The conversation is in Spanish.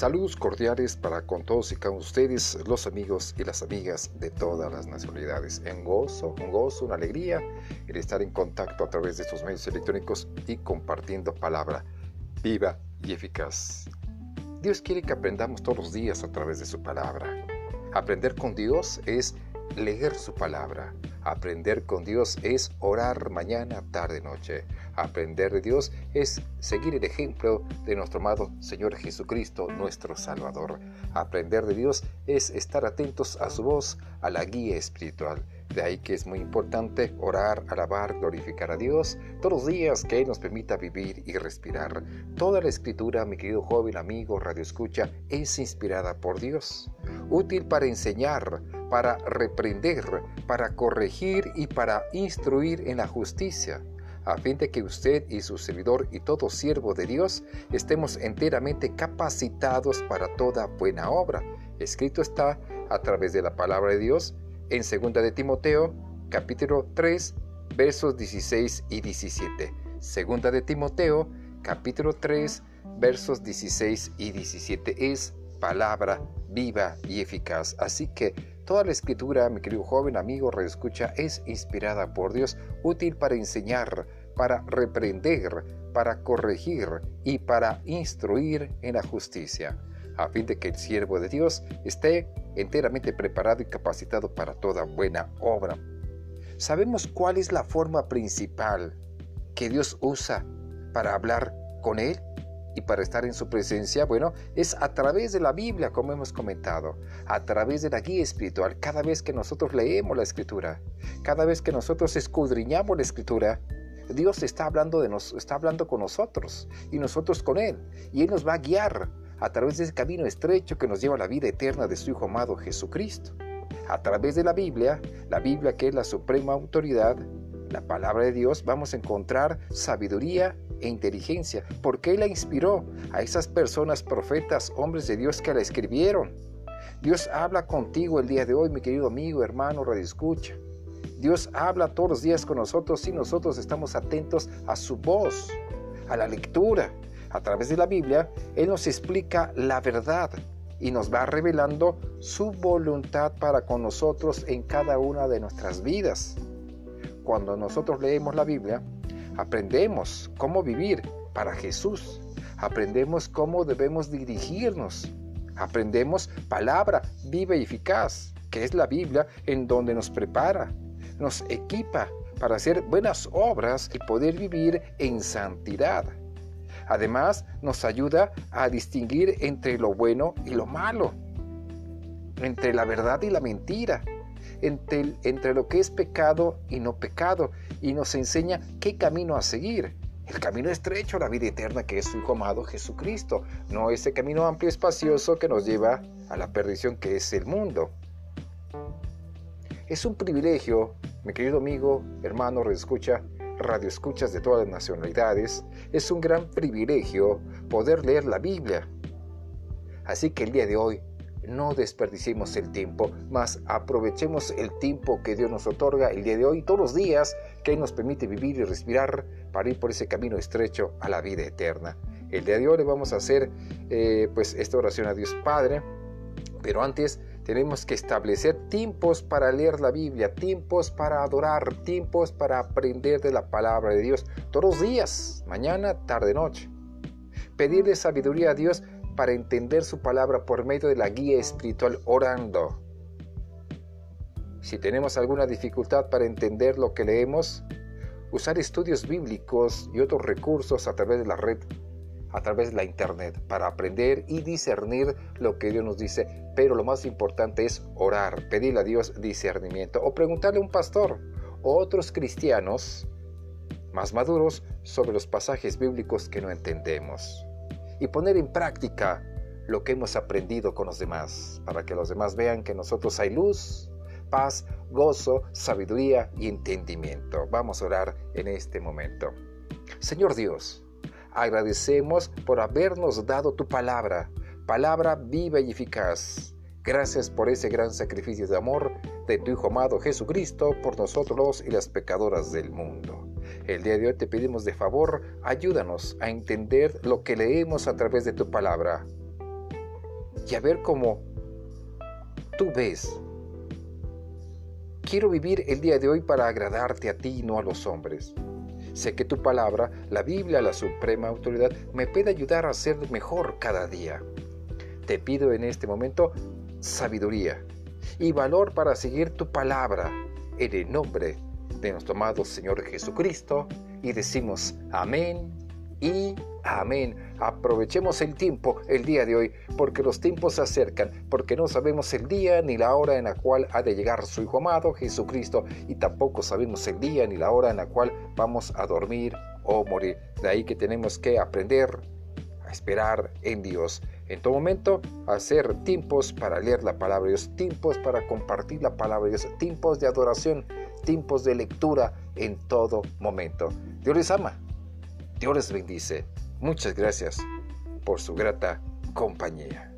Saludos cordiales para con todos y cada uno de ustedes, los amigos y las amigas de todas las nacionalidades. En gozo, un gozo, una alegría el estar en contacto a través de estos medios electrónicos y compartiendo palabra viva y eficaz. Dios quiere que aprendamos todos los días a través de su palabra. Aprender con Dios es leer su palabra. Aprender con Dios es orar mañana, tarde, noche. Aprender de Dios es seguir el ejemplo de nuestro amado Señor Jesucristo, nuestro Salvador. Aprender de Dios es estar atentos a su voz, a la guía espiritual. De ahí que es muy importante orar, alabar, glorificar a Dios todos los días que nos permita vivir y respirar. Toda la escritura, mi querido joven, amigo, radio escucha, es inspirada por Dios. Útil para enseñar, para reprender, para corregir y para instruir en la justicia a fin de que usted y su servidor y todo siervo de Dios estemos enteramente capacitados para toda buena obra. Escrito está a través de la palabra de Dios en 2 de Timoteo, capítulo 3, versos 16 y 17. Segunda de Timoteo, capítulo 3, versos 16 y 17 es palabra viva y eficaz. Así que toda la escritura, mi querido joven amigo reescucha, es inspirada por Dios, útil para enseñar, para reprender, para corregir y para instruir en la justicia a fin de que el siervo de Dios esté enteramente preparado y capacitado para toda buena obra. ¿Sabemos cuál es la forma principal que Dios usa para hablar con Él y para estar en su presencia? Bueno, es a través de la Biblia, como hemos comentado, a través de la guía espiritual. Cada vez que nosotros leemos la escritura, cada vez que nosotros escudriñamos la escritura, Dios está hablando, de nos, está hablando con nosotros y nosotros con Él. Y Él nos va a guiar a través de ese camino estrecho que nos lleva a la vida eterna de su Hijo amado Jesucristo. A través de la Biblia, la Biblia que es la suprema autoridad, la palabra de Dios, vamos a encontrar sabiduría e inteligencia, porque Él la inspiró a esas personas, profetas, hombres de Dios que la escribieron. Dios habla contigo el día de hoy, mi querido amigo, hermano, radio escucha. Dios habla todos los días con nosotros si nosotros estamos atentos a su voz, a la lectura, a través de la Biblia, Él nos explica la verdad y nos va revelando su voluntad para con nosotros en cada una de nuestras vidas. Cuando nosotros leemos la Biblia, aprendemos cómo vivir para Jesús, aprendemos cómo debemos dirigirnos, aprendemos palabra viva y eficaz, que es la Biblia en donde nos prepara, nos equipa para hacer buenas obras y poder vivir en santidad. Además, nos ayuda a distinguir entre lo bueno y lo malo, entre la verdad y la mentira, entre, lo que es pecado y no pecado, y nos enseña qué camino a seguir. El camino estrecho a la vida eterna que es su Hijo amado Jesucristo, no ese camino amplio y espacioso que nos lleva a la perdición que es el mundo. Es un privilegio, mi querido amigo, hermano, reescucha, radioescuchas de todas las nacionalidades, es un gran privilegio poder leer la Biblia. Así que el día de hoy no desperdiciemos el tiempo, más aprovechemos el tiempo que Dios nos otorga el día de hoy, todos los días que nos permite vivir y respirar para ir por ese camino estrecho a la vida eterna. El día de hoy le vamos a hacer eh, pues esta oración a Dios Padre, pero antes tenemos que establecer tiempos para leer la Biblia, tiempos para adorar, tiempos para aprender de la palabra de Dios todos los días, mañana, tarde, noche. Pedirle sabiduría a Dios para entender su palabra por medio de la guía espiritual orando. Si tenemos alguna dificultad para entender lo que leemos, usar estudios bíblicos y otros recursos a través de la red a través de la internet para aprender y discernir lo que Dios nos dice. Pero lo más importante es orar, pedirle a Dios discernimiento o preguntarle a un pastor o otros cristianos más maduros sobre los pasajes bíblicos que no entendemos y poner en práctica lo que hemos aprendido con los demás para que los demás vean que nosotros hay luz, paz, gozo, sabiduría y entendimiento. Vamos a orar en este momento. Señor Dios, Agradecemos por habernos dado tu palabra, palabra viva y eficaz. Gracias por ese gran sacrificio de amor de tu Hijo amado Jesucristo por nosotros y las pecadoras del mundo. El día de hoy te pedimos de favor, ayúdanos a entender lo que leemos a través de tu palabra. y a ver cómo tú ves. Quiero vivir el día de hoy para agradarte a ti y no a los hombres. Sé que tu palabra, la Biblia, la suprema autoridad, me puede ayudar a ser mejor cada día. Te pido en este momento sabiduría y valor para seguir tu palabra en el nombre de nuestro amado Señor Jesucristo y decimos amén y amén. Aprovechemos el tiempo el día de hoy porque los tiempos se acercan, porque no sabemos el día ni la hora en la cual ha de llegar su Hijo amado Jesucristo y tampoco sabemos el día ni la hora en la cual vamos a dormir o morir. De ahí que tenemos que aprender a esperar en Dios. En todo momento, hacer tiempos para leer la palabra de Dios, tiempos para compartir la palabra de Dios, tiempos de adoración, tiempos de lectura en todo momento. Dios les ama, Dios les bendice. Muchas gracias por su grata compañía.